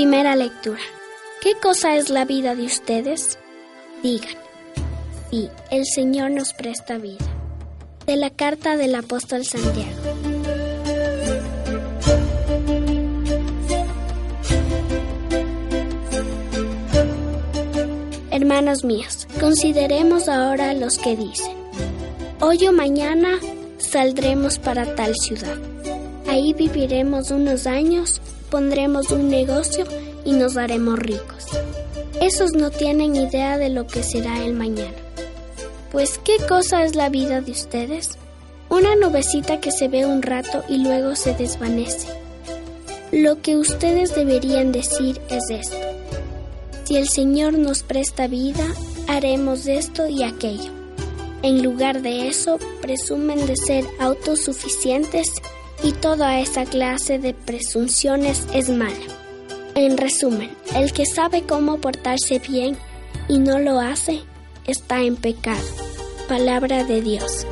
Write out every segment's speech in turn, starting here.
Primera lectura. ¿Qué cosa es la vida de ustedes? Digan. Sí, el Señor nos presta vida. De la carta del apóstol Santiago. Hermanos míos, consideremos ahora los que dicen, hoy o mañana saldremos para tal ciudad. Ahí viviremos unos años, pondremos un negocio y nos haremos ricos. Esos no tienen idea de lo que será el mañana. Pues, ¿qué cosa es la vida de ustedes? Una nubecita que se ve un rato y luego se desvanece. Lo que ustedes deberían decir es esto. Si el Señor nos presta vida, haremos esto y aquello. En lugar de eso, presumen de ser autosuficientes y toda esa clase de presunciones es mala. En resumen, el que sabe cómo portarse bien y no lo hace, está en pecado. Palabra de Dios.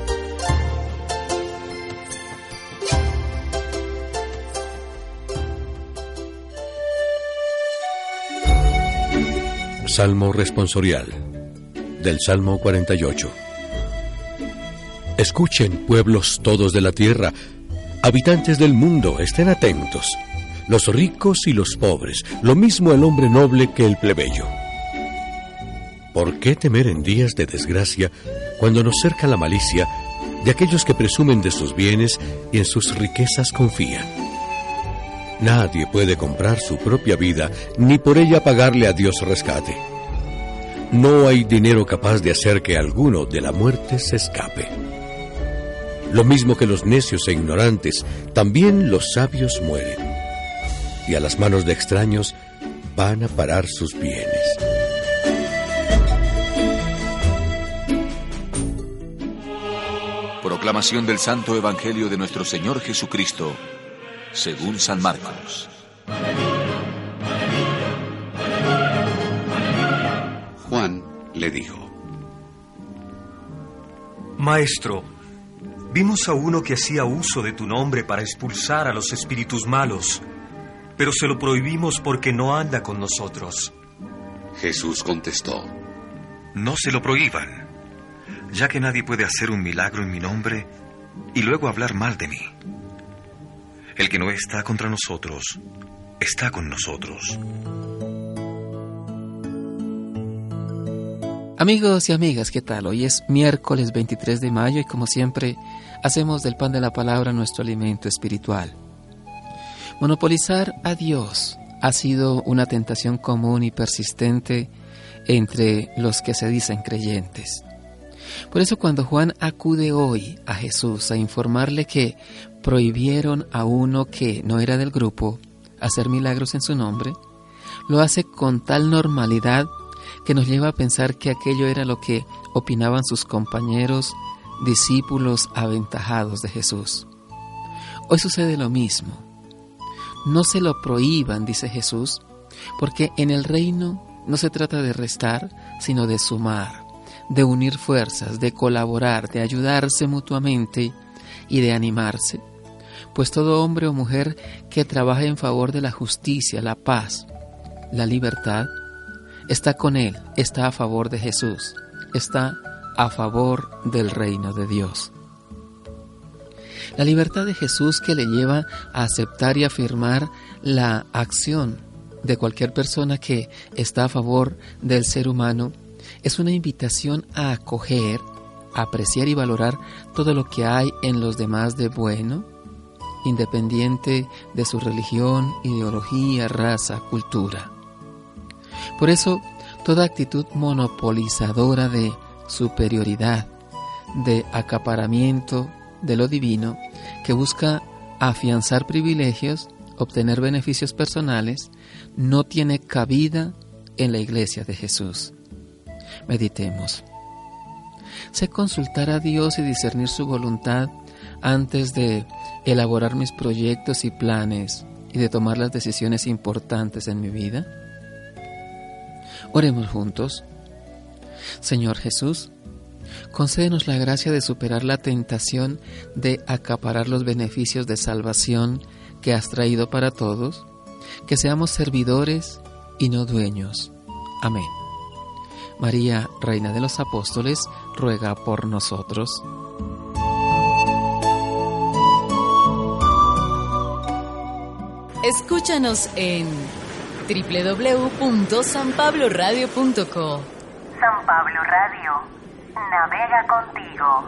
Salmo responsorial del Salmo 48. Escuchen, pueblos todos de la tierra, habitantes del mundo, estén atentos, los ricos y los pobres, lo mismo el hombre noble que el plebeyo. ¿Por qué temer en días de desgracia cuando nos cerca la malicia de aquellos que presumen de sus bienes y en sus riquezas confían? Nadie puede comprar su propia vida ni por ella pagarle a Dios rescate. No hay dinero capaz de hacer que alguno de la muerte se escape. Lo mismo que los necios e ignorantes, también los sabios mueren. Y a las manos de extraños van a parar sus bienes. Proclamación del Santo Evangelio de nuestro Señor Jesucristo, según San Marcos. Juan le dijo, Maestro, vimos a uno que hacía uso de tu nombre para expulsar a los espíritus malos, pero se lo prohibimos porque no anda con nosotros. Jesús contestó, No se lo prohíban, ya que nadie puede hacer un milagro en mi nombre y luego hablar mal de mí. El que no está contra nosotros, está con nosotros. Amigos y amigas, ¿qué tal? Hoy es miércoles 23 de mayo y como siempre hacemos del pan de la palabra nuestro alimento espiritual. Monopolizar a Dios ha sido una tentación común y persistente entre los que se dicen creyentes. Por eso cuando Juan acude hoy a Jesús a informarle que prohibieron a uno que no era del grupo hacer milagros en su nombre, lo hace con tal normalidad que nos lleva a pensar que aquello era lo que opinaban sus compañeros, discípulos aventajados de Jesús. Hoy sucede lo mismo. No se lo prohíban, dice Jesús, porque en el reino no se trata de restar, sino de sumar, de unir fuerzas, de colaborar, de ayudarse mutuamente y de animarse. Pues todo hombre o mujer que trabaje en favor de la justicia, la paz, la libertad, está con Él, está a favor de Jesús, está a favor del reino de Dios. La libertad de Jesús que le lleva a aceptar y afirmar la acción de cualquier persona que está a favor del ser humano es una invitación a acoger, apreciar y valorar todo lo que hay en los demás de bueno, independiente de su religión, ideología, raza, cultura. Por eso, toda actitud monopolizadora de superioridad, de acaparamiento de lo divino que busca afianzar privilegios, obtener beneficios personales, no tiene cabida en la iglesia de Jesús. Meditemos. Sé consultar a Dios y discernir su voluntad antes de elaborar mis proyectos y planes y de tomar las decisiones importantes en mi vida. Oremos juntos. Señor Jesús, concédenos la gracia de superar la tentación de acaparar los beneficios de salvación que has traído para todos, que seamos servidores y no dueños. Amén. María, Reina de los Apóstoles, ruega por nosotros. Escúchanos en www.sanpabloradio.co. San Pablo Radio, navega contigo.